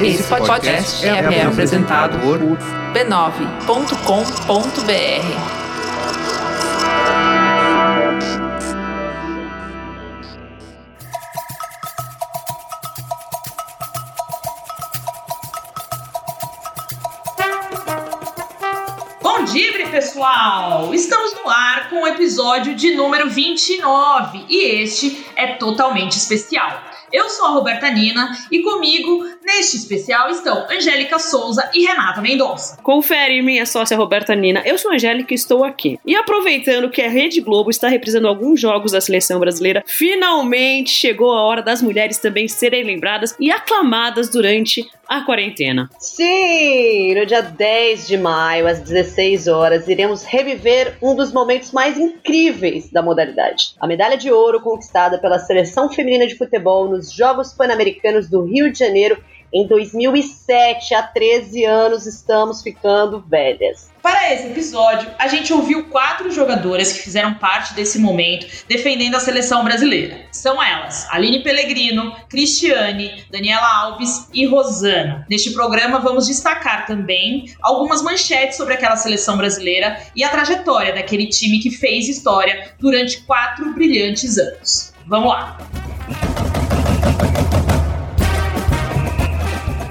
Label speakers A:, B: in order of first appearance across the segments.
A: Esse podcast é, é apresentado por b9.com.br.
B: pessoal! Estamos no ar com o episódio de número 29 e este é totalmente especial. Eu sou a Roberta Nina e comigo, neste especial, estão Angélica Souza e Renata Mendonça.
C: Confere, minha sócia Roberta Nina. Eu sou a Angélica e estou aqui. E aproveitando que a Rede Globo está reprisando alguns jogos da seleção brasileira, finalmente chegou a hora das mulheres também serem lembradas e aclamadas durante a quarentena.
D: Sim, no dia 10 de maio, às 16 horas, iremos reviver um dos momentos mais incríveis da modalidade. A medalha de ouro conquistada pela seleção feminina de futebol nos Jogos Pan-Americanos do Rio de Janeiro em 2007. Há 13 anos estamos ficando velhas.
B: Para esse episódio, a gente ouviu quatro jogadoras que fizeram parte desse momento defendendo a seleção brasileira. São elas: Aline Pellegrino, Cristiane, Daniela Alves e Rosana. Neste programa, vamos destacar também algumas manchetes sobre aquela seleção brasileira e a trajetória daquele time que fez história durante quatro brilhantes anos. Vamos lá!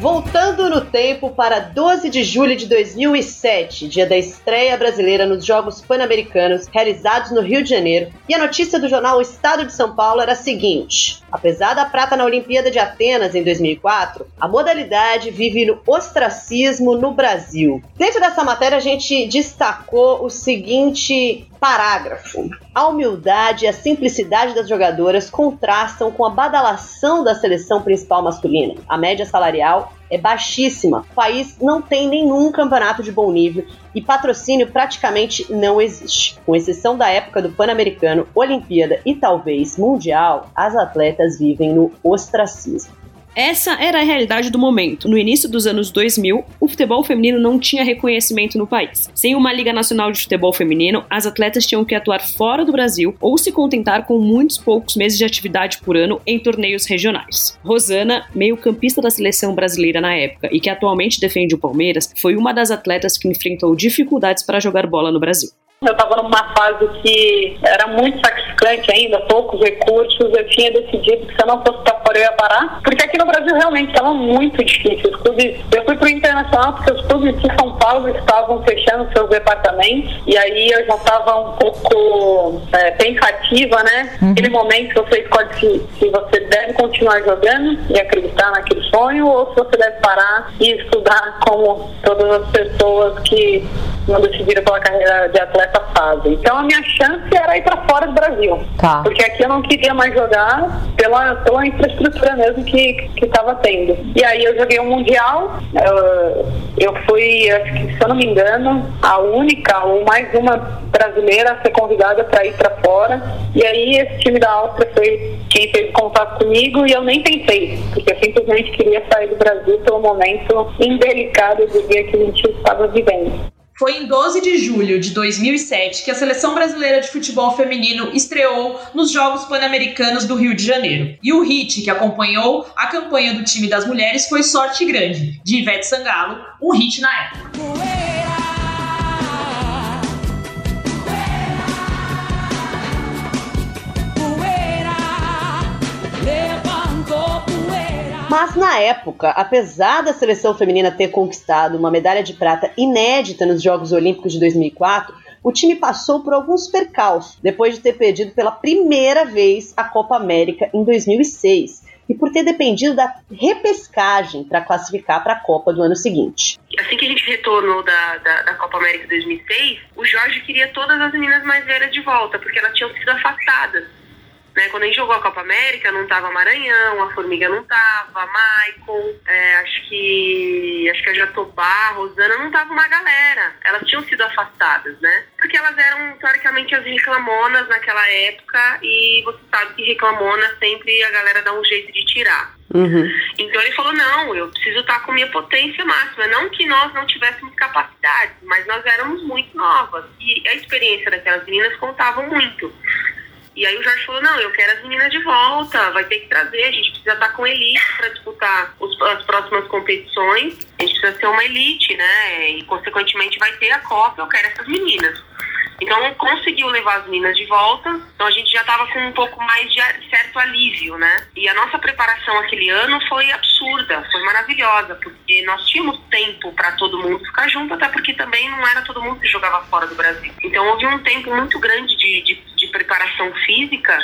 D: Voltando no tempo para 12 de julho de 2007, dia da estreia brasileira nos Jogos Pan-Americanos realizados no Rio de Janeiro, e a notícia do jornal O Estado de São Paulo era a seguinte: apesar da prata na Olimpíada de Atenas em 2004, a modalidade vive no ostracismo no Brasil. Dentro dessa matéria, a gente destacou o seguinte parágrafo. A humildade e a simplicidade das jogadoras contrastam com a badalação da seleção principal masculina. A média salarial é baixíssima. O país não tem nenhum campeonato de bom nível e patrocínio praticamente não existe. Com exceção da época do Pan-Americano, Olimpíada e talvez Mundial, as atletas vivem no ostracismo.
C: Essa era a realidade do momento. No início dos anos 2000, o futebol feminino não tinha reconhecimento no país. Sem uma Liga Nacional de Futebol Feminino, as atletas tinham que atuar fora do Brasil ou se contentar com muitos poucos meses de atividade por ano em torneios regionais. Rosana, meio-campista da seleção brasileira na época e que atualmente defende o Palmeiras, foi uma das atletas que enfrentou dificuldades para jogar bola no Brasil.
E: Eu estava numa fase que era muito sacrificante ainda, poucos recursos. Eu tinha decidido que se eu não fosse para fora eu ia parar, porque aqui no Brasil realmente estava muito difícil. Os clubes, eu fui para o internacional porque os clubes de São Paulo estavam fechando seus departamentos e aí eu já estava um pouco é, pensativa, né? Uhum. Naquele momento você escolhe se, se você deve continuar jogando e acreditar naquele sonho ou se você deve parar e estudar como todas as pessoas que não decidiram pela carreira de atleta essa fase. Então a minha chance era ir para fora do Brasil. Tá. Porque aqui eu não queria mais jogar pela, pela infraestrutura mesmo que estava tendo. E aí eu joguei um Mundial, eu, eu fui, acho que se eu não me engano, a única ou mais uma brasileira a ser convidada para ir para fora. E aí esse time da Áustria foi quem fez contato comigo e eu nem pensei, porque eu simplesmente queria sair do Brasil pelo momento indelicado do dia que a gente estava vivendo.
B: Foi em 12 de julho de 2007 que a seleção brasileira de futebol feminino estreou nos Jogos Pan-Americanos do Rio de Janeiro. E o hit que acompanhou a campanha do time das mulheres foi Sorte Grande, de Ivete Sangalo, um hit na época.
D: Mas na época, apesar da seleção feminina ter conquistado uma medalha de prata inédita nos Jogos Olímpicos de 2004, o time passou por alguns percalços depois de ter perdido pela primeira vez a Copa América em 2006 e por ter dependido da repescagem para classificar para a Copa do ano seguinte.
F: Assim que a gente retornou da, da, da, Copa América 2006, o Jorge queria todas as meninas mais velhas de volta, porque elas tinham sido afastadas. Né? Quando a gente jogou a Copa América, não tava Maranhão, a Formiga não tava, Maicon, é, acho que acho que a Jatobá, a Rosana, não tava uma galera. Elas tinham sido afastadas, né? Porque elas eram, teoricamente, as reclamonas naquela época e você sabe que reclamona sempre a galera dá um jeito de tirar. Uhum. Então ele falou: não, eu preciso estar com minha potência máxima. Não que nós não tivéssemos capacidade, mas nós éramos muito novas. E a experiência daquelas meninas contava muito. E aí o Jorge falou, não, eu quero as meninas de volta, vai ter que trazer, a gente precisa estar com elite para disputar os, as próximas competições, a gente precisa ser uma elite, né? E consequentemente vai ter a Copa, eu quero essas meninas. Então conseguiu levar as meninas de volta, então a gente já estava com um pouco mais de certo alívio, né? E a nossa preparação aquele ano foi absurda, foi maravilhosa, porque nós tínhamos tempo para todo mundo ficar junto, até porque também não era todo mundo que jogava fora do Brasil. Então houve um tempo muito grande de, de, de preparação física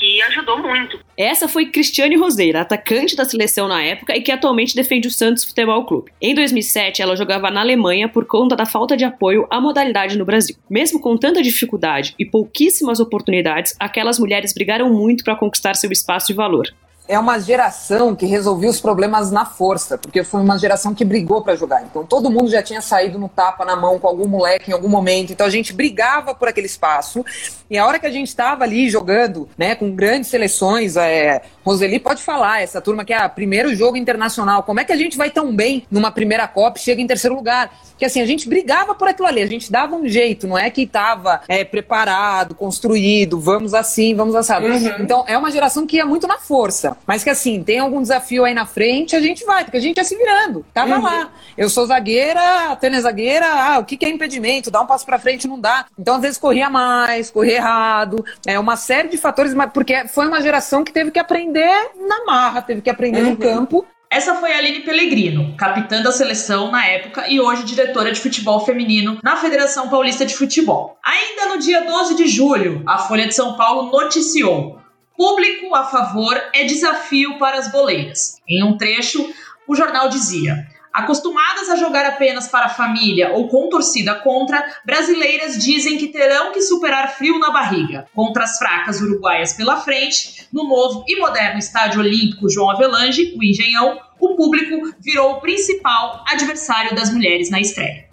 F: que ajudou muito.
C: Essa foi Cristiane Roseira, atacante da seleção na época e que atualmente defende o Santos Futebol Clube. Em 2007, ela jogava na Alemanha por conta da falta de apoio à modalidade no Brasil. Mesmo com tanta dificuldade e pouquíssimas oportunidades, aquelas mulheres brigaram muito para conquistar seu espaço e valor
G: é uma geração que resolvia os problemas na força, porque foi uma geração que brigou para jogar. Então todo mundo já tinha saído no tapa na mão com algum moleque em algum momento. Então a gente brigava por aquele espaço. E a hora que a gente estava ali jogando, né, com grandes seleções, é, Roseli pode falar, essa turma que é o primeiro jogo internacional, como é que a gente vai tão bem numa primeira Copa e chega em terceiro lugar? Que assim, a gente brigava por aquilo ali, a gente dava um jeito, não é que estava é, preparado, construído, vamos assim, vamos assado. Uhum. Então é uma geração que ia muito na força. Mas que assim, tem algum desafio aí na frente, a gente vai, porque a gente ia se virando. Tava uhum. lá. Eu sou zagueira, a Tânia é zagueira, ah, o que, que é impedimento? Dá um passo pra frente, não dá. Então, às vezes, corria mais, corria errado. É uma série de fatores, porque foi uma geração que teve que aprender na marra, teve que aprender uhum. no campo.
B: Essa foi a Aline Pellegrino, capitã da seleção na época e hoje diretora de futebol feminino na Federação Paulista de Futebol. Ainda no dia 12 de julho, a Folha de São Paulo noticiou Público a favor é desafio para as boleiras. Em um trecho, o jornal dizia: Acostumadas a jogar apenas para a família ou com torcida contra, brasileiras dizem que terão que superar frio na barriga. Contra as fracas uruguaias pela frente, no novo e moderno estádio olímpico João Avelange, o Engenhão, o público virou o principal adversário das mulheres na estreia.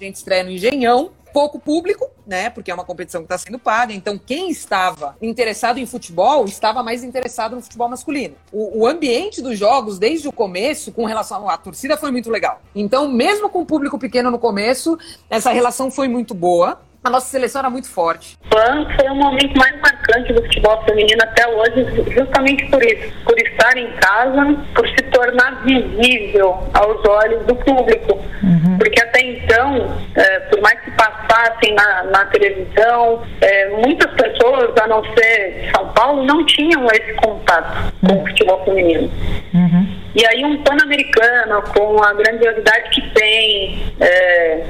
G: A gente estreia no Engenhão, pouco público, né? Porque é uma competição que está sendo paga. Então, quem estava interessado em futebol estava mais interessado no futebol masculino. O, o, ambiente dos jogos, desde o começo, com relação à torcida, foi muito legal. Então, mesmo com o público pequeno no começo, essa relação foi muito boa a nossa seleção era muito forte.
E: Foi o momento mais marcante do futebol feminino até hoje, justamente por isso, por estar em casa, por se tornar visível aos olhos do público. Uhum. Porque até então, é, por mais que passassem na, na televisão, é, muitas pessoas, a não ser de São Paulo, não tinham esse contato uhum. com o futebol feminino. Uhum. E aí um Pan-Americano, com a grandiosidade que tem, é,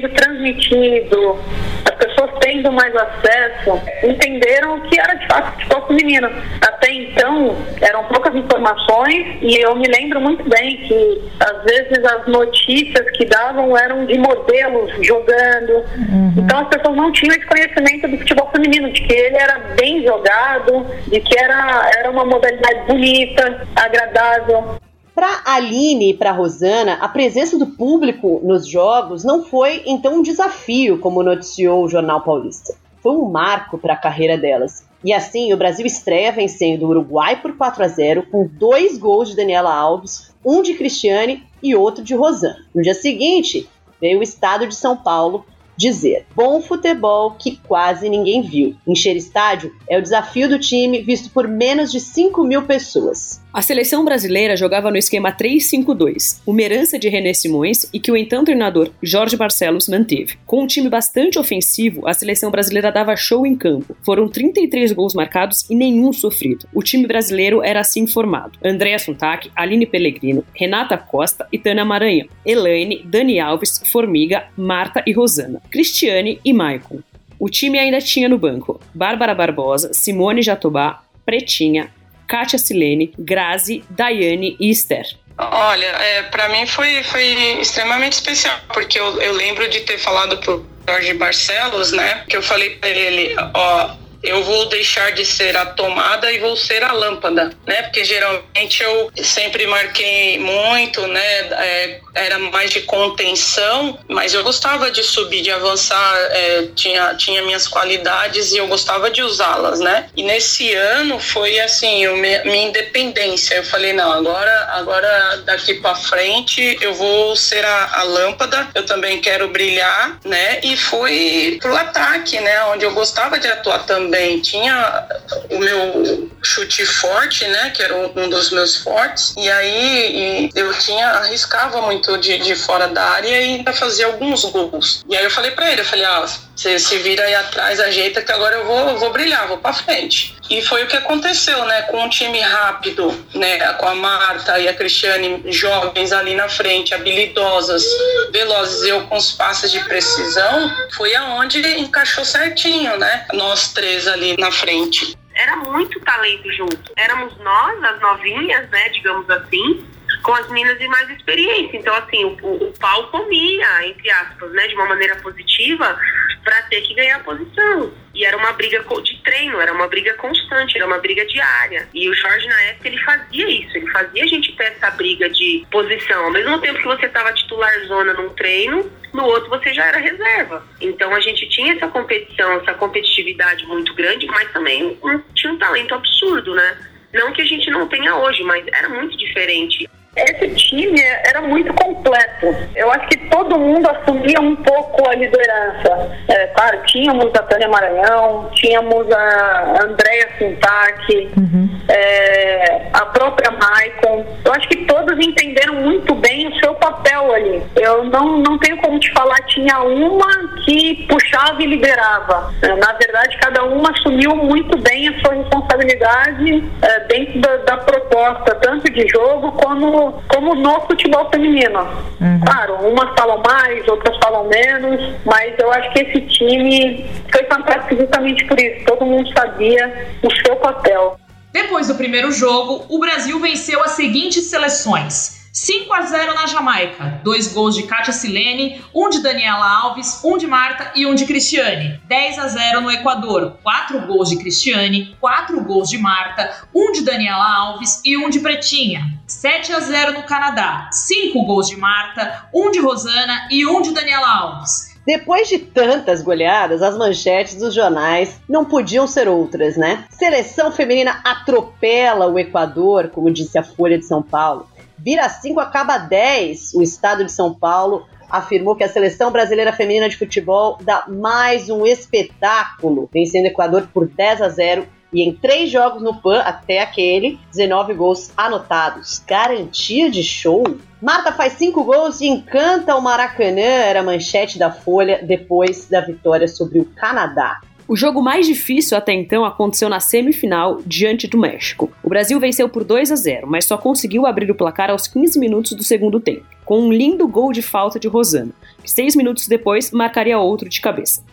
E: sendo transmitido, as pessoas tendo mais acesso, entenderam o que era de fato futebol feminino. Até então, eram poucas informações e eu me lembro muito bem que, às vezes, as notícias que davam eram de modelos jogando. Uhum. Então, as pessoas não tinham esse conhecimento do futebol feminino, de que ele era bem jogado, de que era, era uma modalidade bonita, agradável.
D: Para Aline e para Rosana, a presença do público nos jogos não foi então um desafio, como noticiou o Jornal Paulista. Foi um marco para a carreira delas. E assim, o Brasil estreia vencendo o Uruguai por 4 a 0 com dois gols de Daniela Alves, um de Cristiane e outro de Rosana. No dia seguinte, veio o estado de São Paulo dizer: bom futebol que quase ninguém viu. Encher estádio é o desafio do time visto por menos de 5 mil pessoas.
C: A seleção brasileira jogava no esquema 3-5-2, uma herança de René Simões e que o então treinador Jorge Barcelos manteve. Com um time bastante ofensivo, a seleção brasileira dava show em campo. Foram 33 gols marcados e nenhum sofrido. O time brasileiro era assim formado: Andréa Suntac, Aline Pellegrino, Renata Costa e Tânia Maranhão, Elaine, Dani Alves, Formiga, Marta e Rosana, Cristiane e Maicon. O time ainda tinha no banco Bárbara Barbosa, Simone Jatobá, Pretinha, Kátia Silene, Grazi, Daiane e Esther.
H: Olha, é, para mim foi, foi extremamente especial, porque eu, eu lembro de ter falado pro Jorge Barcelos, né? Que eu falei para ele, ó, eu vou deixar de ser a tomada e vou ser a lâmpada, né? Porque geralmente eu sempre marquei muito, né? É, era mais de contenção, mas eu gostava de subir, de avançar, é, tinha, tinha minhas qualidades e eu gostava de usá-las, né? E nesse ano foi assim, eu, minha independência. Eu falei, não, agora, agora daqui para frente eu vou ser a, a lâmpada, eu também quero brilhar, né? E fui pro ataque, né? Onde eu gostava de atuar também também tinha o meu chute forte, né, que era um dos meus fortes, e aí eu tinha arriscava muito de, de fora da área e ainda fazia alguns gols. E aí eu falei para ele, eu falei, ah, você se vira aí atrás, ajeita que agora eu vou, vou brilhar, vou para frente. E foi o que aconteceu, né? Com um time rápido, né? Com a Marta e a Cristiane jovens ali na frente, habilidosas, velozes, eu com os passes de precisão, foi aonde encaixou certinho, né? Nós três ali na frente.
F: Era muito talento junto. Éramos nós, as novinhas, né? Digamos assim, com as meninas de mais experiência. Então, assim, o, o pau comia, entre aspas, né, de uma maneira positiva, para ter que ganhar posição. E era uma briga de treino, era uma briga constante, era uma briga diária. E o Jorge, na época, ele fazia isso, ele fazia a gente ter essa briga de posição. Ao mesmo tempo que você estava titular zona num treino, no outro você já era reserva. Então a gente tinha essa competição, essa competitividade muito grande, mas também tinha um talento absurdo, né? Não que a gente não tenha hoje, mas era muito diferente.
E: Esse time era muito completo. Eu acho que todo mundo assumia um pouco a liderança. É, claro, tínhamos a Tânia Maranhão, tínhamos a Andréia Sintac, uhum. é, a própria Maicon. Eu acho que todos entenderam muito bem o seu papel ali. Eu não, não tenho como te falar, tinha uma que puxava e liderava. É, na verdade, cada uma assumiu muito bem a sua responsabilidade é, dentro da, da proposta, tanto de jogo como como, no futebol feminino. Uhum. Claro, umas falam mais, outras falam menos, mas eu acho que esse time foi fantástico justamente por isso. Todo mundo sabia o seu papel.
B: Depois do primeiro jogo, o Brasil venceu as seguintes seleções. 5 a 0 na Jamaica. Dois gols de Kátia Silene, um de Daniela Alves, um de Marta e um de Cristiane. 10 a 0 no Equador. Quatro gols de Cristiane, quatro gols de Marta, um de Daniela Alves e um de Pretinha. 7 a 0 no Canadá. Cinco gols de Marta, um de Rosana e um de Daniela Alves.
D: Depois de tantas goleadas, as manchetes dos jornais não podiam ser outras, né? Seleção feminina atropela o Equador, como disse a Folha de São Paulo. Vira 5, acaba 10. O estado de São Paulo afirmou que a seleção brasileira feminina de futebol dá mais um espetáculo, vencendo o Equador por 10 a 0 e em três jogos no PAN até aquele, 19 gols anotados. Garantia de show? Marta faz cinco gols e encanta o Maracanã, era a manchete da Folha depois da vitória sobre o Canadá.
C: O jogo mais difícil até então aconteceu na semifinal diante do México. O Brasil venceu por 2 a 0, mas só conseguiu abrir o placar aos 15 minutos do segundo tempo, com um lindo gol de falta de Rosana, que seis minutos depois marcaria outro de cabeça.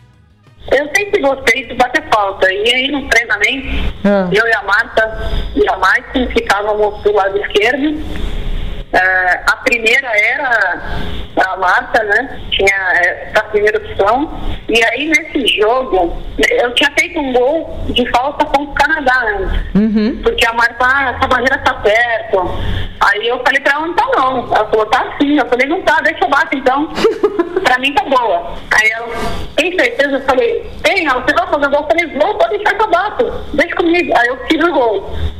E: Eu sempre gostei de bater falta. E aí no treinamento, ah. eu e a Marta e a Maicon ficávamos do lado esquerdo Uh, a primeira era a Marta, né? Tinha essa primeira opção. E aí nesse jogo, eu tinha feito um gol de falta com o Canadá antes. Uhum. Porque a Marta, ah, essa barreira tá perto. Aí eu falei pra ela, não tá não. Ela falou, tá sim. Eu falei, não tá, deixa eu bater então. pra mim tá boa. Aí ela, tem certeza? Eu falei, tem, ela, você vai fazer gol? Eu falei, vou, pode deixar que eu bato. Deixa comigo. Aí eu fiz o gol.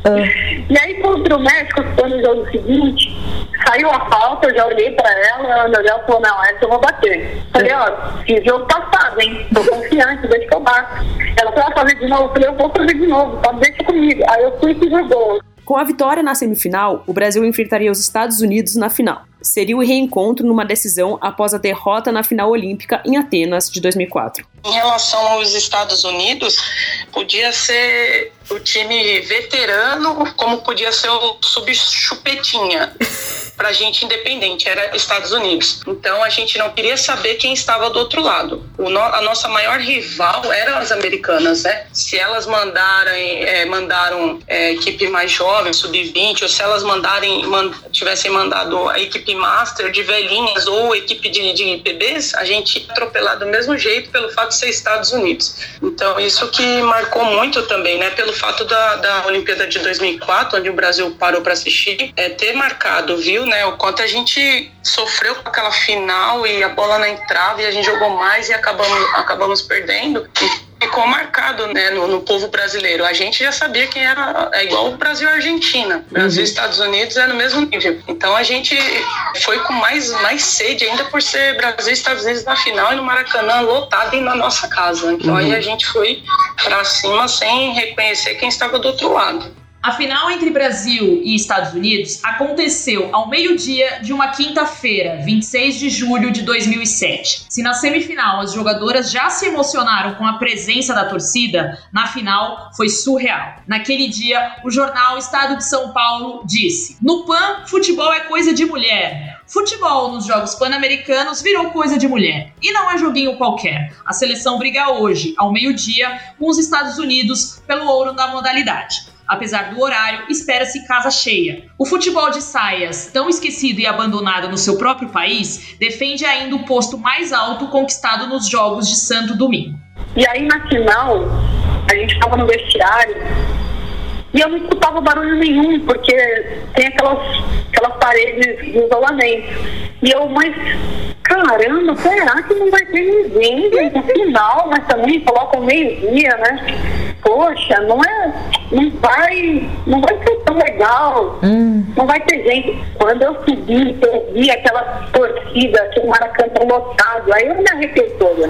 E: Uhum. E aí contra o México, no jogo seguinte, Saiu a falta, eu já olhei pra ela, ela me olhou e falou, não, essa eu vou bater. Falei, ó, que jogo passado, hein? Tô confiante, deixa que eu bato. Ela falou, fazer de novo. Eu falei, eu vou fazer de novo, pode deixar comigo. Aí eu fui e fiz o gol.
C: Com a vitória na semifinal, o Brasil enfrentaria os Estados Unidos na final. Seria o reencontro numa decisão após a derrota na final olímpica em Atenas de 2004.
H: Em relação aos Estados Unidos, podia ser o time veterano, como podia ser o subchupetinha. Pra gente independente, era Estados Unidos. Então a gente não queria saber quem estava do outro lado. No, a nossa maior rival eram as americanas, né? Se elas mandarem, é, mandaram é, equipe mais jovem, sub-20, ou se elas mandarem, man, tivessem mandado a equipe master de velhinhas ou equipe de, de PBs, a gente ia atropelar do mesmo jeito pelo fato de ser Estados Unidos. Então isso que marcou muito também, né? Pelo fato da, da Olimpíada de 2004, onde o Brasil parou para assistir, é, ter marcado, viu, né? O quanto a gente sofreu com aquela final e a bola não entrava e a gente jogou mais e acabamos, acabamos perdendo. Ficou marcado né, no, no, povo brasileiro. A gente já sabia quem era, é igual o Brasil e Argentina. Brasil e uhum. Estados Unidos é no mesmo nível. Então a gente foi com mais, mais sede ainda por ser Brasil e Estados Unidos na final e no Maracanã lotado e na nossa casa. Então uhum. aí a gente foi para cima sem reconhecer quem estava do outro lado.
B: A final entre Brasil e Estados Unidos aconteceu ao meio-dia de uma quinta-feira, 26 de julho de 2007. Se na semifinal as jogadoras já se emocionaram com a presença da torcida, na final foi surreal. Naquele dia, o jornal Estado de São Paulo disse: No PAN, futebol é coisa de mulher. Futebol nos Jogos Pan-Americanos virou coisa de mulher. E não é joguinho qualquer. A seleção briga hoje, ao meio-dia, com os Estados Unidos pelo ouro da modalidade. Apesar do horário, espera-se casa cheia. O futebol de saias, tão esquecido e abandonado no seu próprio país, defende ainda o posto mais alto conquistado nos Jogos de Santo Domingo.
E: E aí na final, a gente estava no vestiário e eu não escutava barulho nenhum, porque tem aquelas, aquelas paredes de isolamento. E eu, mas caramba, será que não vai ter ninguém no final, mas também colocam meio-dia, né? poxa, não é, não vai, não vai ser tão legal, hum. não vai ter gente. Quando eu subi e vi aquela torcida, aquele Maracanã lotado, aí eu me arrepiei toda.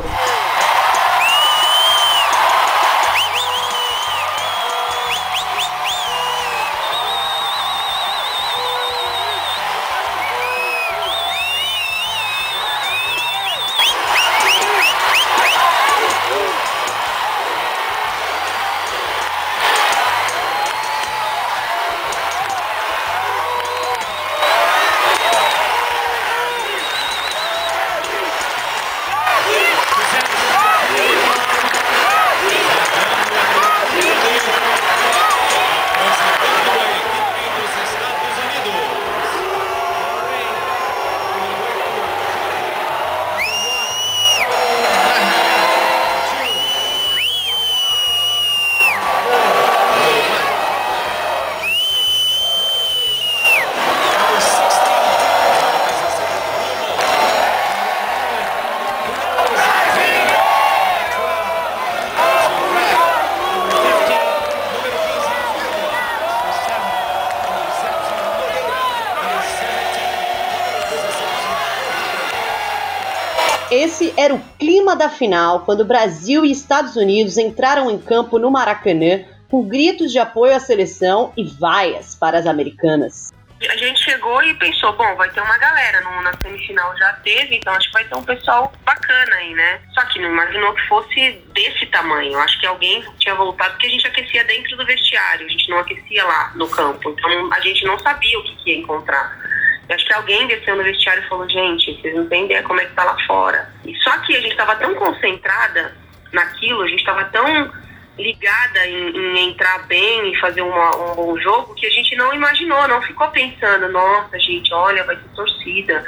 D: Final quando Brasil e Estados Unidos entraram em campo no Maracanã com gritos de apoio à seleção e vaias para as americanas.
F: A gente chegou e pensou, bom, vai ter uma galera, no, na semifinal já teve, então acho que vai ter um pessoal bacana aí, né? Só que não imaginou que fosse desse tamanho. Acho que alguém tinha voltado, porque a gente aquecia dentro do vestiário, a gente não aquecia lá no campo. Então a gente não sabia o que, que ia encontrar. Acho que alguém desceu no vestiário e falou, gente, vocês não têm ideia como é que tá lá fora. E só que a gente estava tão concentrada naquilo, a gente estava tão ligada em, em, entrar bem e fazer uma, um bom jogo que a gente não imaginou, não ficou pensando, nossa, gente, olha, vai ser torcida,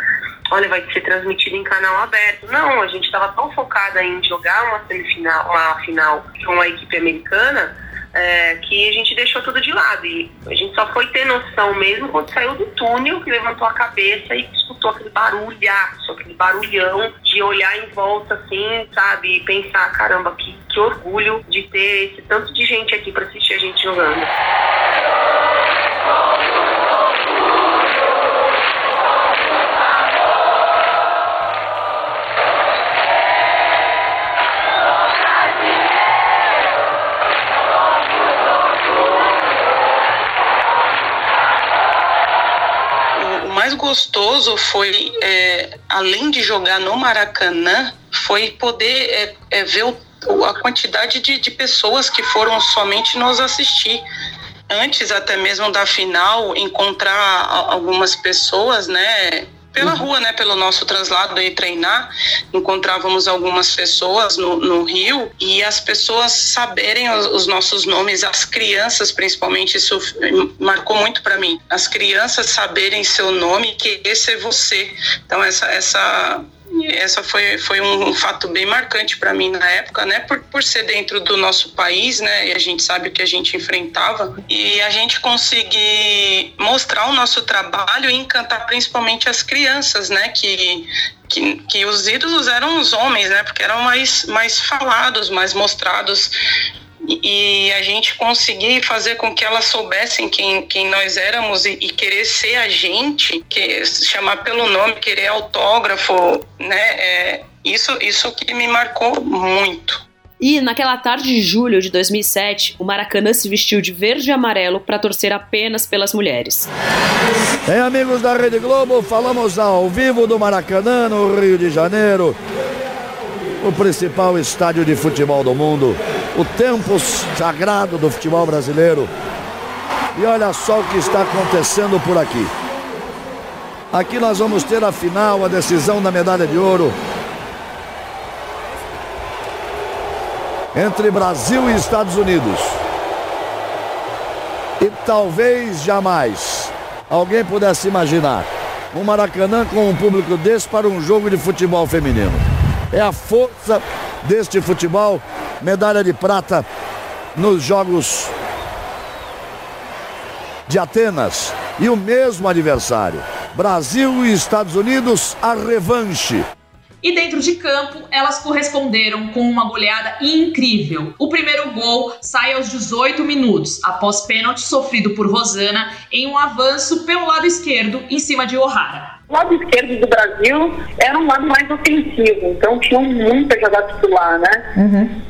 F: olha, vai ser transmitido em canal aberto. Não, a gente estava tão focada em jogar uma semifinal, uma final com a equipe americana é, que a gente deixou tudo de lado. E a gente só foi ter noção mesmo quando saiu do túnel, que levantou a cabeça e escutou aquele barulhaço, aquele barulhão de olhar em volta assim, sabe? E pensar, caramba, que, que orgulho de ter esse tanto de gente aqui para assistir a gente jogando.
H: Gostoso foi, é, além de jogar no Maracanã, foi poder é, é, ver o, a quantidade de, de pessoas que foram somente nos assistir. Antes até mesmo da final encontrar algumas pessoas, né, pela rua, né, pelo nosso translado e treinar, encontrávamos algumas pessoas no, no Rio e as pessoas saberem os, os, nossos nomes, as crianças principalmente, isso marcou muito para mim. As crianças saberem seu nome, que esse é você. Então essa essa essa foi, foi um fato bem marcante para mim na época, né? Por, por ser dentro do nosso país, né? E a gente sabe o que a gente enfrentava. E a gente conseguir mostrar o nosso trabalho e encantar principalmente as crianças, né? Que, que, que, os ídolos eram os homens, né? Porque eram mais, mais falados, mais mostrados e a gente conseguir fazer com que elas soubessem quem, quem nós éramos e, e, querer ser a gente, que chamar pelo nome, querer autógrafo, né? É, isso, isso que me marcou muito.
C: E naquela tarde de julho de 2007, o Maracanã se vestiu de verde e amarelo para torcer apenas pelas mulheres.
I: Bem, amigos da Rede Globo, falamos ao vivo do Maracanã, no Rio de Janeiro, o principal estádio de futebol do mundo o tempo sagrado do futebol brasileiro. E olha só o que está acontecendo por aqui. Aqui nós vamos ter a final, a decisão da medalha de ouro. Entre Brasil e Estados Unidos. E talvez jamais alguém pudesse imaginar um Maracanã com um público desse para um jogo de futebol feminino. É a força deste futebol medalha de prata nos Jogos de Atenas. E o mesmo adversário. Brasil e Estados Unidos, a revanche.
B: E dentro de campo, elas corresponderam com uma goleada incrível. O primeiro gol sai aos 18 minutos, após pênalti sofrido por Rosana em um avanço pelo lado esquerdo em cima de O'Hara.
E: O lado esquerdo do Brasil era um lado mais ofensivo, então tinham muita jogada titular, né? Uhum.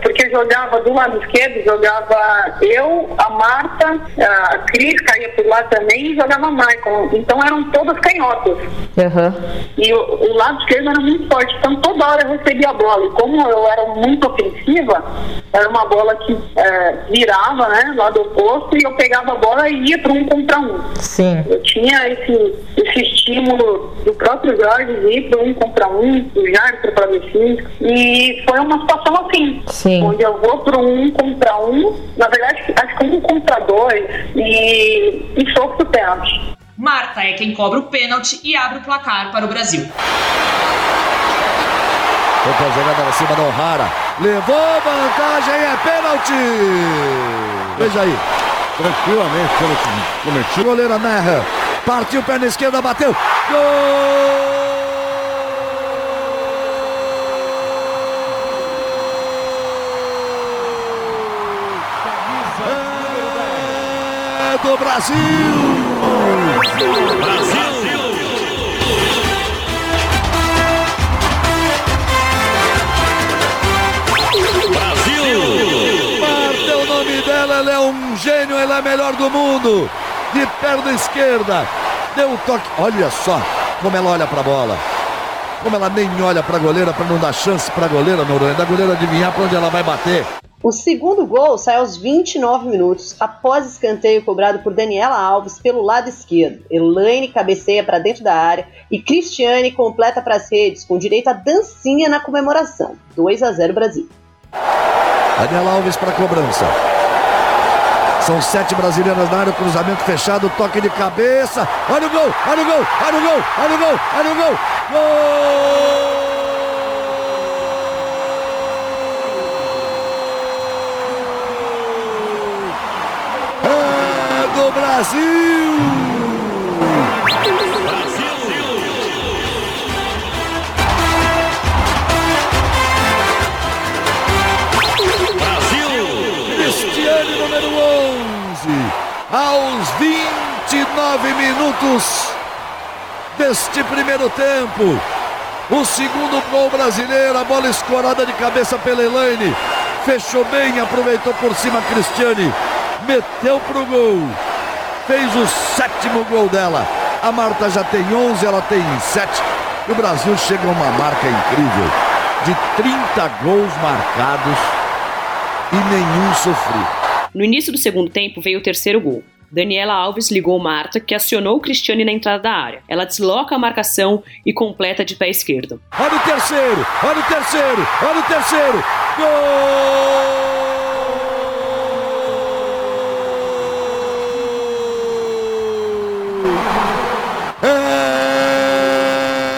E: Porque jogava do lado esquerdo, jogava eu, a Marta, a Cris caía por lá também e jogava a Michael. Então eram todas canhotas. Uhum. E o, o, lado esquerdo era muito forte, então toda hora eu recebia a bola. E como eu era muito ofensiva, era uma bola que é, virava, né, lado oposto, e eu pegava a bola e ia para um contra um. Sim. Eu tinha esse, esse estímulo estímulo do próprio Jorge ir para um contra um, do Jair para Fábio E foi uma situação assim, Sim. onde eu vou para um contra um, na verdade, acho que um contra dois, e, e sofro o pênalti.
B: Marta é quem cobra o pênalti e abre o placar para o Brasil.
I: Outra jogada em cima da O'Hara. Levou vantagem, é pênalti! Veja aí. Tranquilamente, cometi o goleiro Merra. Partiu, perna esquerda, bateu. Gol! É do Brasil! Brasil! Brasil! Marta é o nome dela, ela é um gênio, ela é a melhor do mundo de perna esquerda. Deu um toque. Olha só como ela olha para a bola. Como ela nem olha para a goleira para não dar chance para a goleira, Noronha. Da goleira adivinhar para onde ela vai bater.
D: O segundo gol sai aos 29 minutos, após escanteio cobrado por Daniela Alves pelo lado esquerdo. Elaine cabeceia para dentro da área e Cristiane completa para as redes, com direito a dancinha na comemoração. 2 a 0 Brasil.
I: Daniela Alves para cobrança. São sete brasileiras na área, cruzamento fechado, toque de cabeça. Olha o gol, olha o gol, olha o gol, olha o gol, olha o gol. Gol! É do Brasil! Aos 29 minutos deste primeiro tempo. O segundo gol brasileiro, a bola escorada de cabeça pela Elaine. Fechou bem, aproveitou por cima a Cristiane. Meteu pro gol. Fez o sétimo gol dela. A Marta já tem 11, ela tem 7. E o Brasil chega a uma marca incrível de 30 gols marcados e nenhum sofrido.
C: No início do segundo tempo veio o terceiro gol. Daniela Alves ligou Marta, que acionou Cristiane na entrada da área. Ela desloca a marcação e completa de pé esquerdo.
I: Olha o terceiro! Olha o terceiro! Olha o terceiro! Gol!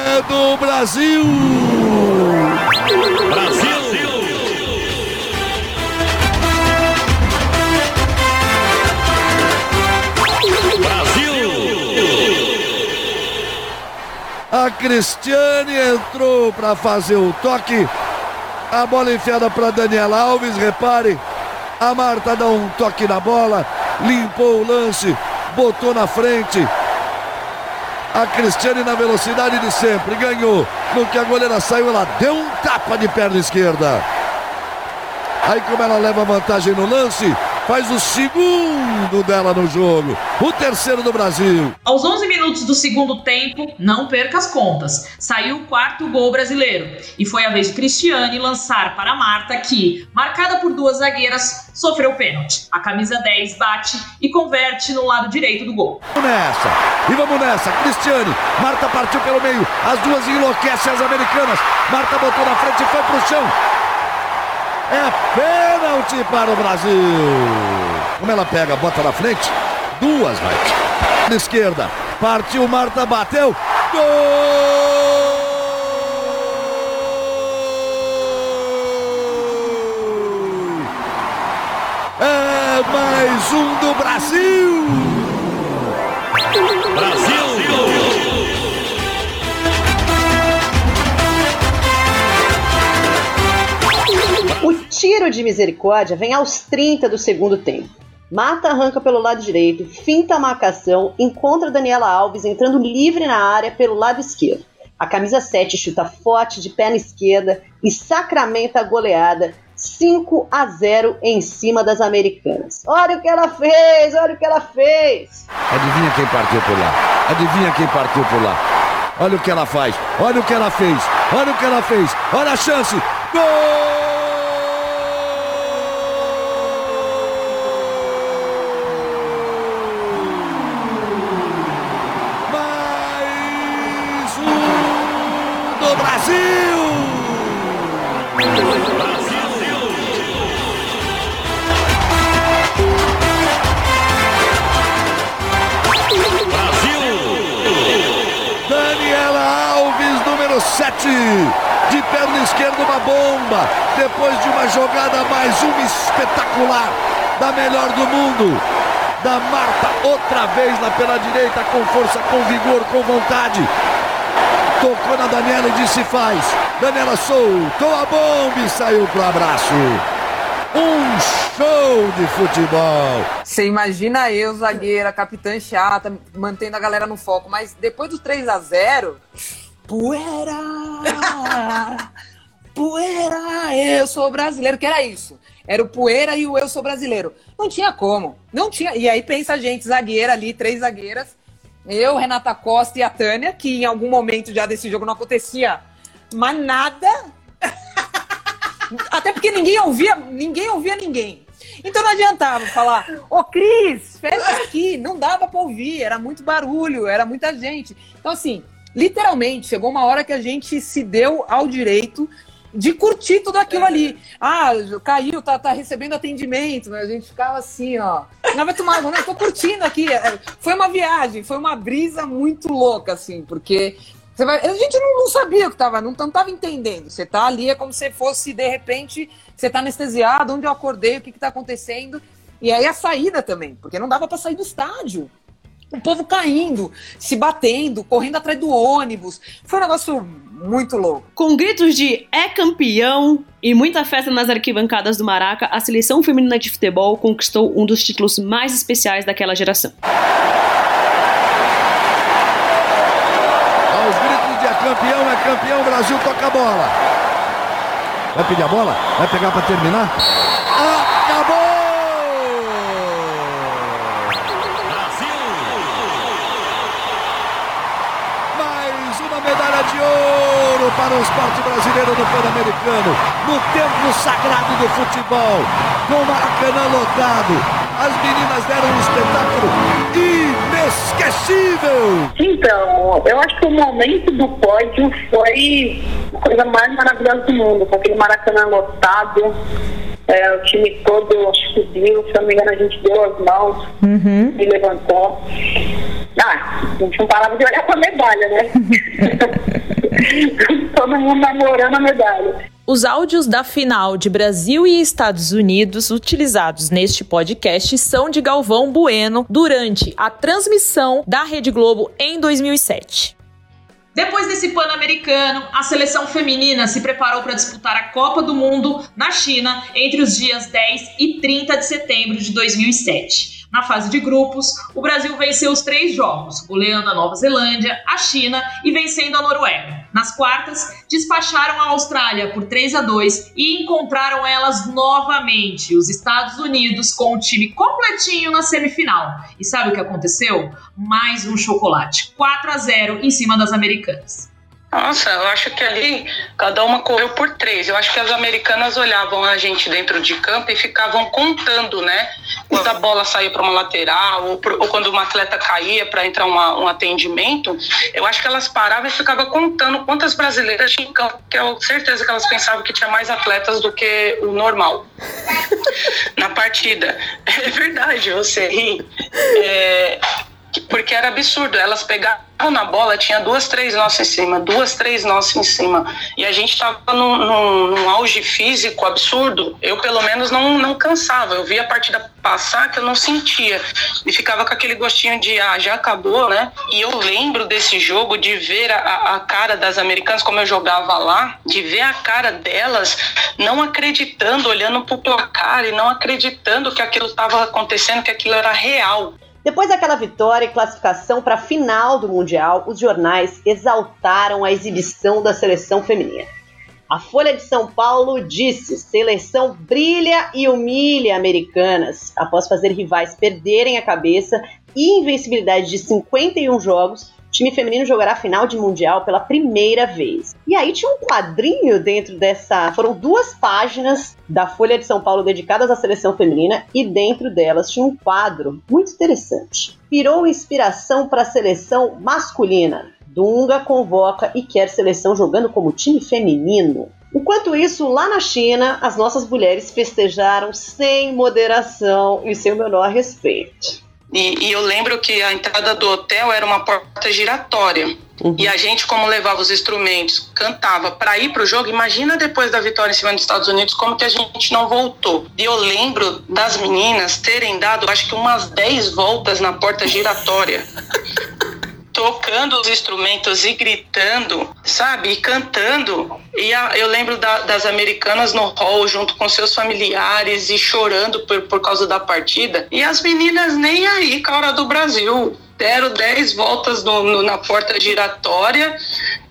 I: É do Brasil!
J: Brasil!
I: A Cristiane entrou para fazer o toque. A bola enfiada para Daniela Alves. Repare, a Marta dá um toque na bola, limpou o lance, botou na frente. A Cristiane na velocidade de sempre, ganhou. No que a goleira saiu, ela deu um tapa de perna esquerda. Aí como ela leva vantagem no lance, faz o segundo dela no jogo, o terceiro do Brasil.
B: Aos 11 minutos do segundo tempo, não perca as contas, saiu o quarto gol brasileiro e foi a vez de Cristiane lançar para Marta que, marcada por duas zagueiras, sofreu pênalti. A camisa 10 bate e converte no lado direito do gol.
I: Vamos nessa, e vamos nessa, Cristiane, Marta partiu pelo meio, as duas enlouquecem as americanas, Marta botou na frente e foi pro chão. É pênalti para o Brasil. Como ela pega, bota na frente. Duas, vai. Na esquerda. Partiu, Marta bateu. Gol! É mais um do Brasil.
J: Brasil!
D: Tiro de misericórdia vem aos 30 do segundo tempo. Mata arranca pelo lado direito, finta a marcação, encontra Daniela Alves entrando livre na área pelo lado esquerdo. A camisa 7 chuta forte de perna esquerda e sacramenta a goleada 5 a 0 em cima das americanas. Olha o que ela fez, olha o que ela fez.
I: Adivinha quem partiu por lá? Adivinha quem partiu por lá? Olha o que ela faz, olha o que ela fez, olha o que ela fez, olha a chance. Gol! 27. De perna esquerda, uma bomba. Depois de uma jogada, mais uma espetacular. Da melhor do mundo. Da Marta, outra vez lá pela direita, com força, com vigor, com vontade. Tocou na Daniela e disse: faz. Daniela soltou a bomba e saiu pro abraço. Um show de futebol.
G: Você imagina eu, zagueira, capitã chata, mantendo a galera no foco, mas depois do 3 a 0 poeira! poeira! Eu sou brasileiro, que era isso. Era o poeira e o eu sou brasileiro. Não tinha como. Não tinha. E aí pensa a gente, zagueira ali, três zagueiras. Eu, Renata Costa e a Tânia, que em algum momento já desse jogo não acontecia mas nada. Até porque ninguém ouvia, ninguém ouvia ninguém. Então não adiantava falar, ô Cris, fecha aqui. Não dava para ouvir, era muito barulho, era muita gente. Então, assim, literalmente, chegou uma hora que a gente se deu ao direito de curtir tudo aquilo ali. Ah, caiu, tá, tá recebendo atendimento, né? A gente ficava assim, ó. Não vai tomar, não, eu tô curtindo aqui. É, Foi uma viagem, foi uma brisa muito louca, assim, porque vai, a gente não, não sabia o que tava, não, não tava entendendo. Você tá ali, é como se fosse, de repente, você tá anestesiado, onde eu acordei, o que que tá acontecendo. E aí a saída também, porque não dava para sair do estádio. O povo caindo, se batendo, correndo atrás do ônibus. Foi um negócio muito louco.
C: Com gritos de é campeão e muita festa nas arquibancadas do Maraca, a seleção feminina de futebol conquistou um dos títulos mais especiais daquela geração.
I: Aos gritos de é campeão, é campeão, Brasil toca a bola. Vai pedir a bola? Vai pegar para terminar? Acabou! Mais uma medalha de ouro para o esporte brasileiro no Pan-Americano. No templo sagrado do futebol. Com o Maracanã lotado. As meninas deram um espetáculo inesquecível.
E: Então, eu acho que o momento do pódio foi a coisa mais maravilhosa do mundo, com aquele Maracanã lotado, é, o time todo subiu, se eu não me engano a gente deu as mãos e levantou. Ah, a gente não parava de olhar pra medalha, né? Todo mundo namorando a medalha.
J: Os áudios da final de Brasil e Estados Unidos utilizados neste podcast são de Galvão Bueno durante a transmissão da Rede Globo em 2007.
B: Depois desse Pan-Americano, a seleção feminina se preparou para disputar a Copa do Mundo na China entre os dias 10 e 30 de setembro de 2007. Na fase de grupos, o Brasil venceu os três jogos, goleando a Nova Zelândia, a China e vencendo a Noruega. Nas quartas, despacharam a Austrália por 3 a 2 e encontraram elas novamente, os Estados Unidos, com o time completinho na semifinal. E sabe o que aconteceu? Mais um chocolate, 4 a 0 em cima das americanas.
H: Nossa, eu acho que ali cada uma correu por três. Eu acho que as americanas olhavam a gente dentro de campo e ficavam contando, né? Quando a bola saía para uma lateral ou, ou, quando uma atleta caía para entrar uma, um atendimento, eu acho que elas paravam e ficavam contando quantas brasileiras tinham em campo, que eu certeza que elas pensavam que tinha mais atletas do que o normal na partida. É verdade, eu sei. É, porque era absurdo. Elas pegavam na bola, tinha duas, três nossas em cima, duas, três nossas em cima. E a gente estava num, num, num, auge físico absurdo. Eu, pelo menos, não, não cansava. Eu via a partida passar que eu não sentia. E ficava com aquele gostinho de, ah, já acabou, né? E eu lembro desse jogo de ver a, a cara das americanas, como eu jogava lá, de ver a cara delas não acreditando, olhando pro placar e não acreditando que aquilo estava acontecendo, que aquilo era real.
D: Depois daquela vitória e classificação para a final do Mundial, os jornais exaltaram a exibição da seleção feminina. A Folha de São Paulo disse: seleção brilha e humilha americanas após fazer rivais perderem a cabeça e invencibilidade de 51 jogos time feminino jogará a final de Mundial pela primeira vez. E aí tinha um quadrinho dentro dessa. Foram duas páginas da Folha de São Paulo dedicadas à seleção feminina e dentro delas tinha um quadro muito interessante. Virou inspiração para a seleção masculina. Dunga convoca e quer seleção jogando como time feminino. Enquanto isso, lá na China, as nossas mulheres festejaram sem moderação e sem o menor respeito.
H: E, e, eu lembro que a entrada do hotel era uma porta giratória. Uhum. E a gente, como levava os instrumentos, cantava para ir para o jogo. Imagina depois da vitória em cima dos Estados Unidos, como que a gente não voltou. E eu lembro das meninas terem dado, acho que umas 10 voltas na porta giratória. tocando os instrumentos e gritando, sabe? E cantando. E a, eu lembro da, das americanas no hall junto com seus familiares e chorando por, por causa da partida. E as meninas nem aí com a hora do Brasil. Deram 10 voltas no, no, na porta giratória.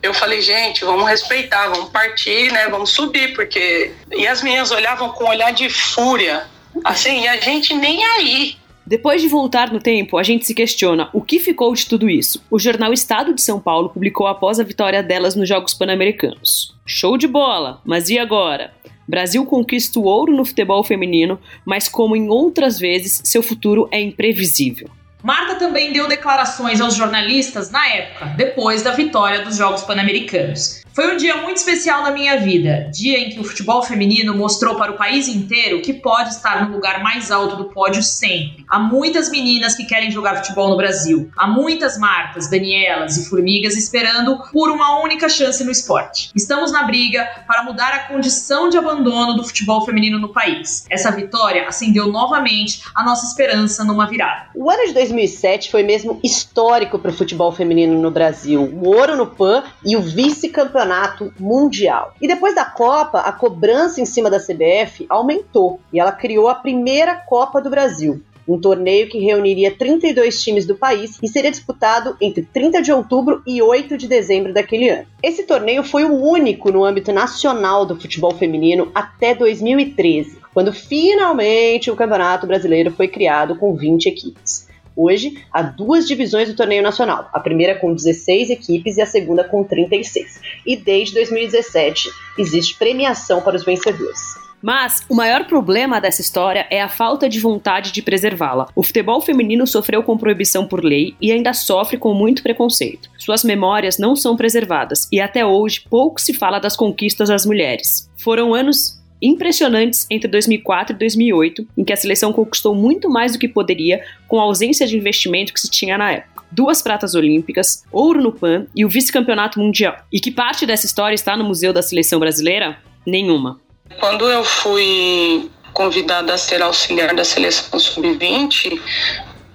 H: Eu falei, gente, vamos respeitar, vamos partir, né? Vamos subir, porque. E as meninas olhavam com um olhar de fúria. Assim, e a gente nem aí.
C: Depois de voltar no tempo, a gente se questiona o que ficou de tudo isso. O jornal Estado de São Paulo publicou após a vitória delas nos Jogos Pan-Americanos. Show de bola, mas e agora? Brasil conquista o ouro no futebol feminino, mas como em outras vezes, seu futuro é imprevisível.
B: Marta também deu declarações aos jornalistas na época, depois da vitória dos Jogos Pan-Americanos. Foi um dia muito especial na minha vida, dia em que o futebol feminino mostrou para o país inteiro que pode estar no lugar mais alto do pódio sempre. Há muitas meninas que querem jogar futebol no Brasil. Há muitas Martas, Danielas e Formigas esperando por uma única chance no esporte. Estamos na briga para mudar a condição de abandono do futebol feminino no país. Essa vitória acendeu novamente a nossa esperança numa virada.
D: O ano de 2007 foi mesmo histórico para o futebol feminino no Brasil. O ouro no PAN e o vice-campeonato campeonato mundial. E depois da Copa, a cobrança em cima da CBF aumentou e ela criou a primeira Copa do Brasil, um torneio que reuniria 32 times do país e seria disputado entre 30 de outubro e 8 de dezembro daquele ano. Esse torneio foi o único no âmbito nacional do futebol feminino até 2013, quando finalmente o Campeonato Brasileiro foi criado com 20 equipes. Hoje, há duas divisões do torneio nacional, a primeira com 16 equipes e a segunda com 36. E desde 2017 existe premiação para os vencedores.
C: Mas o maior problema dessa história é a falta de vontade de preservá-la. O futebol feminino sofreu com proibição por lei e ainda sofre com muito preconceito. Suas memórias não são preservadas e até hoje pouco se fala das conquistas das mulheres. Foram anos impressionantes entre 2004 e 2008, em que a seleção conquistou muito mais do que poderia com a ausência de investimento que se tinha na época. Duas pratas olímpicas, ouro no PAN e o vice-campeonato mundial. E que parte dessa história está no Museu da Seleção Brasileira? Nenhuma.
H: Quando eu fui convidada a ser auxiliar da seleção sub-20,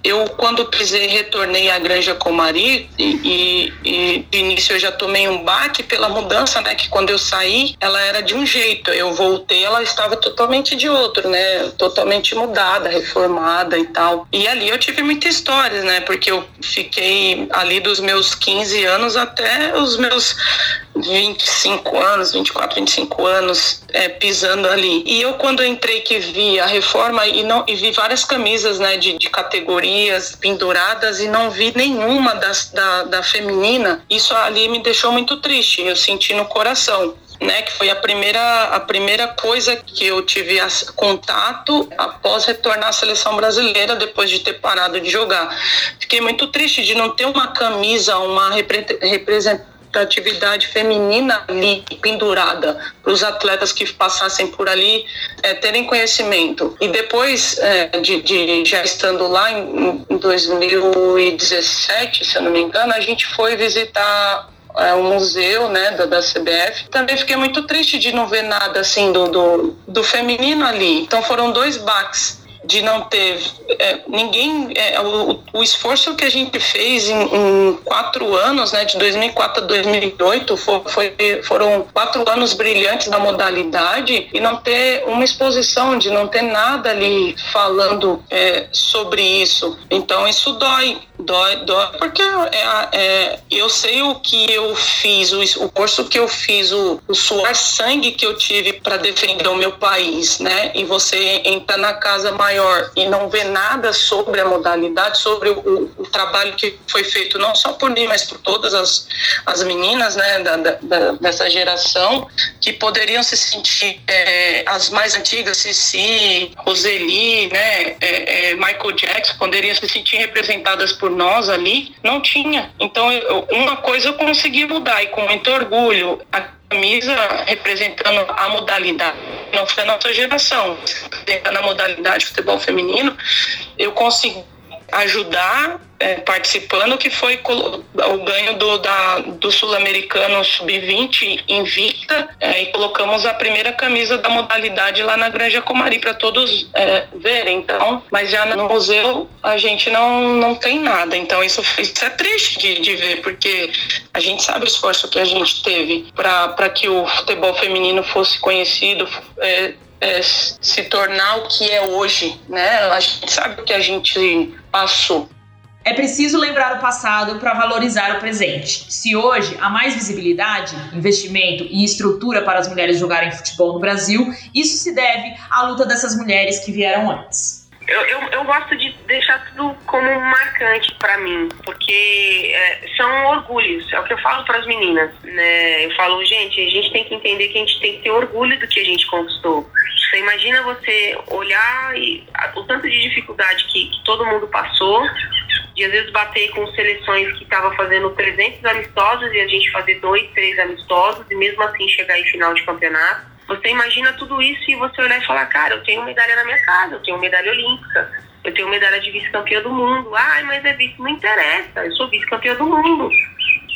H: eu quando pisei retornei à Granja Comari e, e, e, de início eu já tomei um baque pela mudança, né? Que quando eu saí ela era de um jeito, eu voltei ela estava totalmente de outro, né? Totalmente mudada, reformada e tal. E ali eu tive muitas histórias, né? Porque eu fiquei ali dos meus 15 anos até os meus 25 anos, 24, 25 anos é, pisando ali. E eu quando entrei que vi a reforma e não e vi várias camisas, né, de, de categorias penduradas e não vi nenhuma das, da, da feminina, isso ali me deixou muito triste. Eu senti no coração. Né, que foi a primeira, a primeira coisa que eu tive contato após retornar à seleção brasileira depois de ter parado de jogar. Fiquei muito triste de não ter uma camisa, uma representação atividade feminina ali pendurada para os atletas que passassem por ali é, terem conhecimento. E depois é, de, de, já estando lá em, em 2017, se eu não me engano, a gente foi visitar é, o museu né, da, da CBF. Também fiquei muito triste de não ver nada assim do, do, do feminino ali. Então foram dois baques de não ter é, ninguém é, o, o, esforço que a gente fez em, em, quatro anos né de 2004 a 2008 foi, foi, foram quatro anos brilhantes da modalidade e não ter uma exposição de não ter nada ali falando é, sobre isso. Então isso dói dói dói porque é, é eu sei o que eu fiz o, o curso que eu fiz o, o suar sangue que eu tive para defender o meu país né? E você entra na casa mais maior e não vê nada sobre a modalidade, sobre o, o trabalho que foi feito não só por mim, mas por todas as, as meninas né, da, da, dessa geração, que poderiam se sentir é, as mais antigas, Cici, Roseli, né, é, é, Michael Jackson, poderiam se sentir representadas por nós ali, não tinha. Então, eu, uma coisa eu consegui mudar e com muito orgulho. A, camisa representando a modalidade, não foi a nossa geração, representando a modalidade de futebol feminino, eu consegui ajudar é, participando, que foi o ganho do, do Sul-Americano Sub-20 invicta, é, e colocamos a primeira camisa da modalidade lá na Granja Comari para todos é, verem. Então, mas já no museu a gente não, não tem nada. Então, isso, isso é triste de, de ver, porque a gente sabe o esforço que a gente teve para que o futebol feminino fosse conhecido. É, é, se tornar o que é hoje, né? A gente sabe o que a gente passou.
B: É preciso lembrar o passado para valorizar o presente. Se hoje há mais visibilidade, investimento e estrutura para as mulheres jogarem futebol no Brasil, isso se deve à luta dessas mulheres que vieram antes.
F: Eu, eu, eu, gosto de deixar tudo como marcante para mim, porque é, são orgulhos, é o que eu falo para as meninas. Né? Eu falo, gente, a gente tem que entender que a gente tem que ter orgulho do que a gente conquistou. Você imagina você olhar e, o tanto de dificuldade que, que todo mundo passou, de às vezes bater com seleções que estavam fazendo 300 amistosos e a gente fazer dois, três amistosos e mesmo assim chegar em final de campeonato. Você imagina tudo isso e você olhar e falar, cara, eu tenho medalha na minha casa, eu tenho medalha olímpica, eu tenho medalha de vice-campeã do mundo. Ai, mas é vice, não interessa, eu sou vice-campeã do mundo.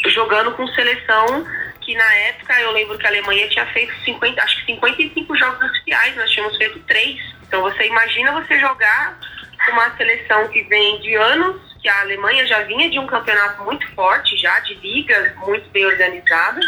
F: Jogando com seleção que na época eu lembro que a Alemanha tinha feito 50, acho que 55 jogos oficiais, nós tínhamos feito três. Então você imagina você jogar com uma seleção que vem de anos que a Alemanha já vinha de um campeonato muito forte, já de ligas muito bem organizadas,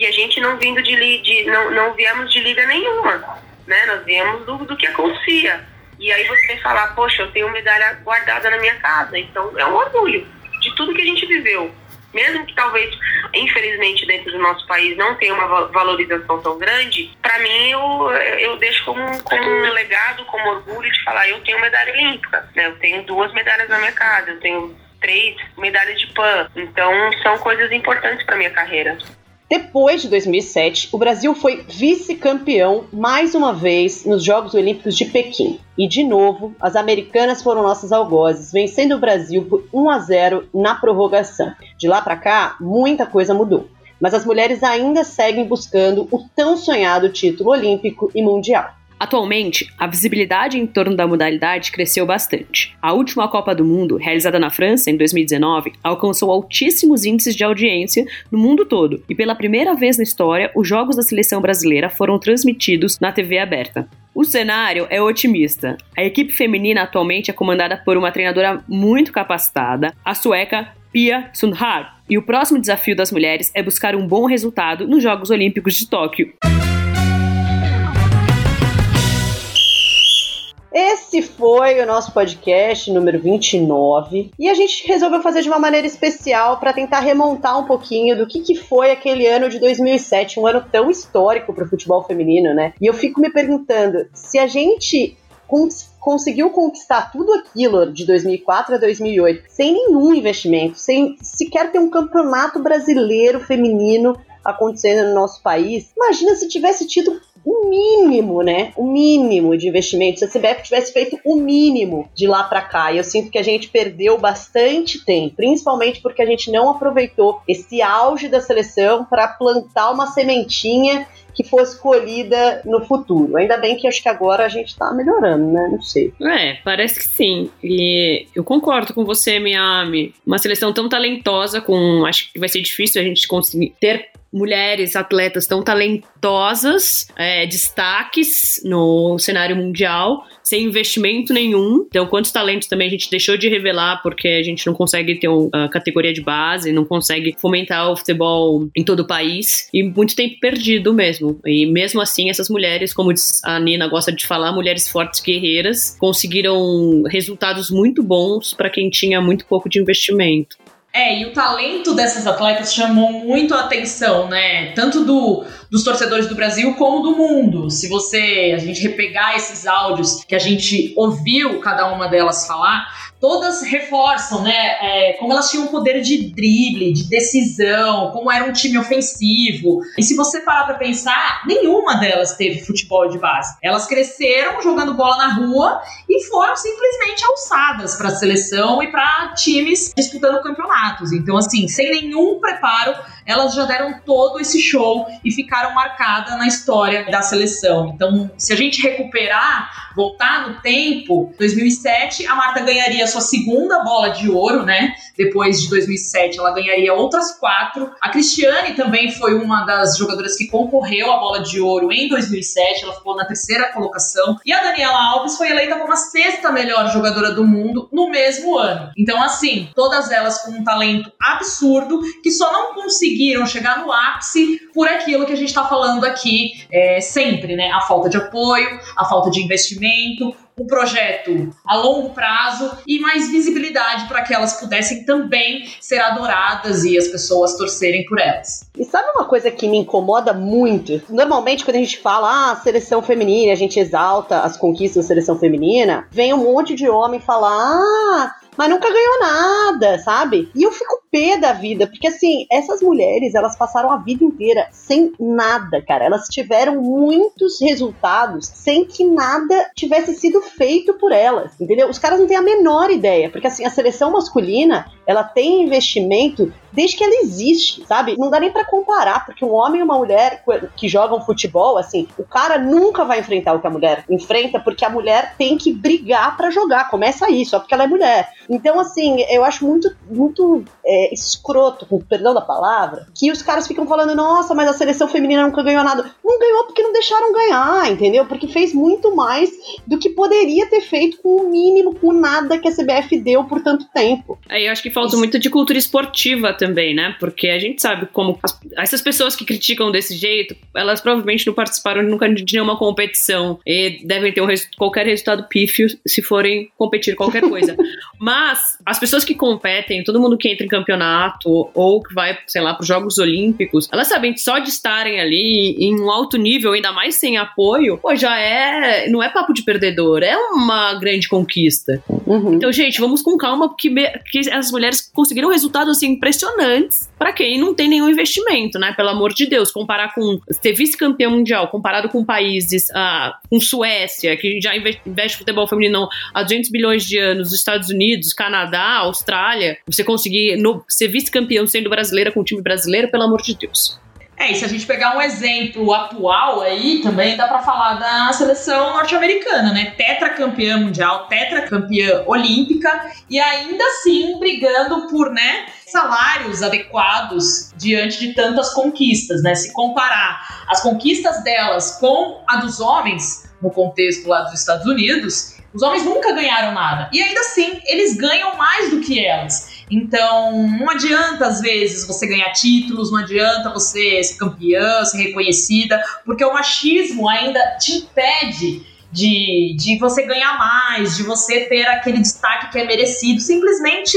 F: e a gente não vindo de, de não, não viemos de liga nenhuma, né? Nós viemos do, do que acontecia. E aí você falar, poxa, eu tenho medalha guardada na minha casa, então é um orgulho de tudo que a gente viveu mesmo que talvez, infelizmente, dentro do nosso país não tenha uma valorização tão grande, para mim eu, eu deixo como, como um legado, como orgulho de falar, eu tenho medalha olímpica, né? eu tenho duas medalhas na minha casa, eu tenho três medalhas de PAN, então são coisas importantes para minha carreira.
D: Depois de 2007, o Brasil foi vice-campeão mais uma vez nos Jogos Olímpicos de Pequim. E de novo, as americanas foram nossas algozes, vencendo o Brasil por 1 a 0 na prorrogação. De lá para cá, muita coisa mudou. mas as mulheres ainda seguem buscando o tão sonhado título olímpico e mundial.
C: Atualmente, a visibilidade em torno da modalidade cresceu bastante. A última Copa do Mundo, realizada na França em 2019, alcançou altíssimos índices de audiência no mundo todo, e pela primeira vez na história, os jogos da seleção brasileira foram transmitidos na TV aberta. O cenário é otimista. A equipe feminina atualmente é comandada por uma treinadora muito capacitada, a sueca Pia Sundhage, e o próximo desafio das mulheres é buscar um bom resultado nos Jogos Olímpicos de Tóquio.
D: Esse foi o nosso podcast número 29 e a gente resolveu fazer de uma maneira especial para tentar remontar um pouquinho do que, que foi aquele ano de 2007, um ano tão histórico para o futebol feminino, né? E eu fico me perguntando se a gente cons conseguiu conquistar tudo aquilo de 2004 a 2008 sem nenhum investimento, sem sequer ter um campeonato brasileiro feminino acontecendo no nosso país. Imagina se tivesse tido o mínimo, né? O mínimo de investimento. Se a CBF tivesse feito o mínimo de lá para cá. E eu sinto que a gente perdeu bastante tempo, principalmente porque a gente não aproveitou esse auge da seleção para plantar uma sementinha que fosse colhida no futuro. Ainda bem que acho que agora a gente tá melhorando, né? Não sei.
C: É, parece que sim. E eu concordo com você, Miami. Uma seleção tão talentosa, com. Acho que vai ser difícil a gente conseguir ter mulheres atletas tão talentosas, é, destaques no cenário mundial, sem investimento nenhum. Então, quantos talentos também a gente deixou de revelar porque a gente não consegue ter uma categoria de base, não consegue fomentar o futebol em todo o país e muito tempo perdido mesmo. E mesmo assim, essas mulheres, como a Nina gosta de falar, mulheres fortes guerreiras, conseguiram resultados muito bons para quem tinha muito pouco de investimento.
B: É, e o talento dessas atletas chamou muito a atenção, né? Tanto do, dos torcedores do Brasil como do mundo. Se você a gente repegar esses áudios que a gente ouviu cada uma delas falar, todas reforçam, né, é, como elas tinham poder de drible, de decisão, como era um time ofensivo. E se você parar para pensar, nenhuma delas teve futebol de base. Elas cresceram jogando bola na rua e foram simplesmente alçadas para a seleção e para times disputando campeonatos. Então, assim, sem nenhum preparo, elas já deram todo esse show e ficaram marcadas na história da seleção. Então, se a gente recuperar, voltar no tempo, 2007, a Marta ganharia sua segunda bola de ouro, né? Depois de 2007, ela ganharia outras quatro. A Cristiane também foi uma das jogadoras que concorreu à bola de ouro em 2007, ela ficou na terceira colocação. E a Daniela Alves foi eleita como a sexta melhor jogadora do mundo no mesmo ano. Então, assim, todas elas com um talento absurdo que só não conseguiram chegar no ápice por aquilo que a gente está falando aqui é, sempre, né? A falta de apoio, a falta de investimento, um projeto a longo prazo e mais visibilidade para que elas pudessem também ser adoradas e as pessoas torcerem por elas.
D: E sabe uma coisa que me incomoda muito? Normalmente, quando a gente fala, ah, seleção feminina, a gente exalta as conquistas da seleção feminina, vem um monte de homem falar, ah, mas nunca ganhou nada, sabe? E eu fico pé da vida, porque assim, essas mulheres, elas passaram a vida inteira sem nada, cara. Elas tiveram muitos resultados sem que nada tivesse sido feito por elas, entendeu? Os caras não têm a menor ideia, porque assim, a seleção masculina, ela tem investimento desde que ela existe, sabe? Não dá nem para comparar, porque um homem e uma mulher que jogam futebol, assim, o cara nunca vai enfrentar o que a mulher enfrenta, porque a mulher tem que brigar para jogar. Começa aí, só porque ela é mulher. Então, assim, eu acho muito, muito é, escroto, com perdão da palavra, que os caras ficam falando, nossa, mas a seleção feminina nunca ganhou nada. Não ganhou porque não deixaram ganhar, entendeu? Porque fez muito mais do que poderia ter feito com o mínimo, com nada que a CBF deu por tanto tempo.
C: Aí eu acho que falta muito de cultura esportiva também, né? Porque a gente sabe como as, essas pessoas que criticam desse jeito, elas provavelmente não participaram nunca de nenhuma competição e devem ter um qualquer resultado pífio se forem competir qualquer coisa. Mas as pessoas que competem, todo mundo que entra em campeonato ou que vai, sei lá, para os Jogos Olímpicos, elas sabem que só de estarem ali em um alto nível, ainda mais sem apoio, pô, já é. Não é papo de perdedor, é uma grande conquista. Uhum. Então, gente, vamos com calma, porque, que as mulheres conseguiram resultados assim, impressionantes para quem não tem nenhum investimento, né? Pelo amor de Deus, comparar com ser vice-campeão mundial, comparado com países, ah, com Suécia, que já investe futebol feminino há 200 bilhões de anos, Estados Unidos, Canadá, Austrália, você conseguir no. Ser vice-campeão sendo brasileira com o time brasileiro, pelo amor de Deus.
B: É, e se a gente pegar um exemplo atual aí, também dá para falar da seleção norte-americana, né? Tetracampeã mundial, tetracampeã olímpica e ainda assim brigando por, né, salários adequados diante de tantas conquistas, né? Se comparar as conquistas delas com a dos homens, no contexto lá dos Estados Unidos, os homens nunca ganharam nada. E ainda assim, eles ganham mais do que elas. Então, não adianta, às vezes, você ganhar títulos, não adianta você ser campeã, ser reconhecida, porque o machismo ainda te impede de, de você ganhar mais, de você ter aquele destaque que é merecido, simplesmente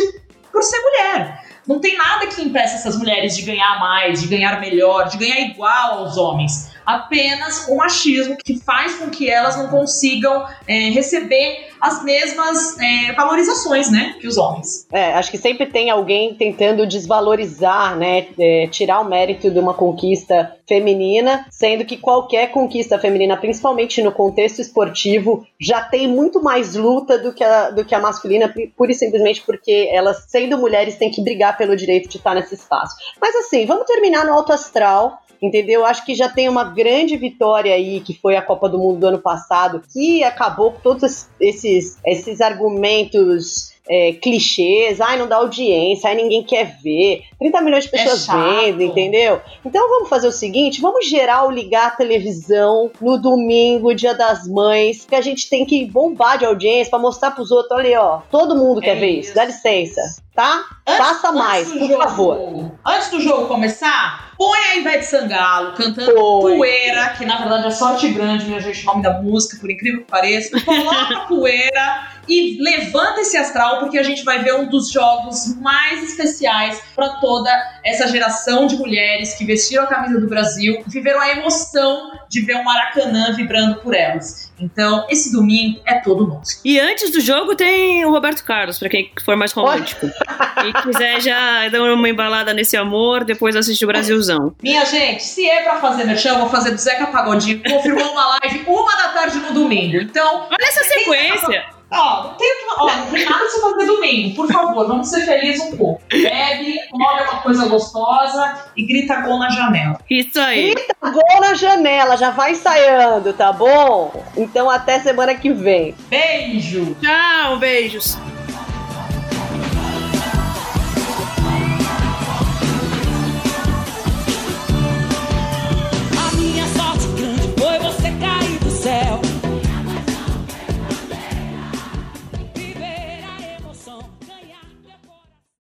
B: por ser mulher. Não tem nada que impeça essas mulheres de ganhar mais, de ganhar melhor, de ganhar igual aos homens apenas o machismo que faz com que elas não consigam é, receber as mesmas é, valorizações, né, que os homens.
D: É, acho que sempre tem alguém tentando desvalorizar, né, é, tirar o mérito de uma conquista feminina, sendo que qualquer conquista feminina, principalmente no contexto esportivo, já tem muito mais luta do que a, do que a masculina, pura e simplesmente porque elas, sendo mulheres, têm que brigar pelo direito de estar nesse espaço. Mas assim, vamos terminar no alto astral entendeu? Acho que já tem uma grande vitória aí, que foi a Copa do Mundo do ano passado, que acabou com todos esses, esses argumentos é, clichês, ai, não dá audiência, ai, ninguém quer ver. 30 milhões de é pessoas é vendo, entendeu? Então vamos fazer o seguinte: vamos gerar o ligar a televisão no domingo, dia das mães, que a gente tem que bombar de audiência para mostrar pros outros, olha aí, ó, todo mundo é quer ver isso. isso, dá licença, tá? Antes, Faça mais, por
B: jogo,
D: favor.
B: Antes do jogo começar, põe a Ivete Sangalo cantando Poeira, que na verdade é sorte grande, minha gente, o nome da música, por incrível que pareça. Coloca Poeira e levanta esse astral, porque a gente vai ver um dos jogos mais especiais para toda essa geração de mulheres que vestiram a camisa do Brasil e viveram a emoção de ver o Maracanã vibrando por elas. Então, esse domingo é todo nosso.
C: E antes do jogo tem o Roberto Carlos, para quem for mais romântico. e quiser já dar uma embalada nesse amor, depois assistir o Brasilzão.
B: Minha gente, se é para fazer merchan, vou fazer do Zeca Pagodinho. Confirmou uma live uma da tarde no domingo. Então.
C: Olha essa sequência!
B: Ó, tem, ó, não tem nada pra você fazer domingo. Por favor, vamos ser felizes um pouco. Bebe, come uma coisa gostosa e grita gol na janela.
C: Isso aí.
D: Grita gol na janela, já vai ensaiando, tá bom? Então até semana que vem.
B: Beijo.
C: Tchau, beijos. A minha sorte grande foi você cair do céu.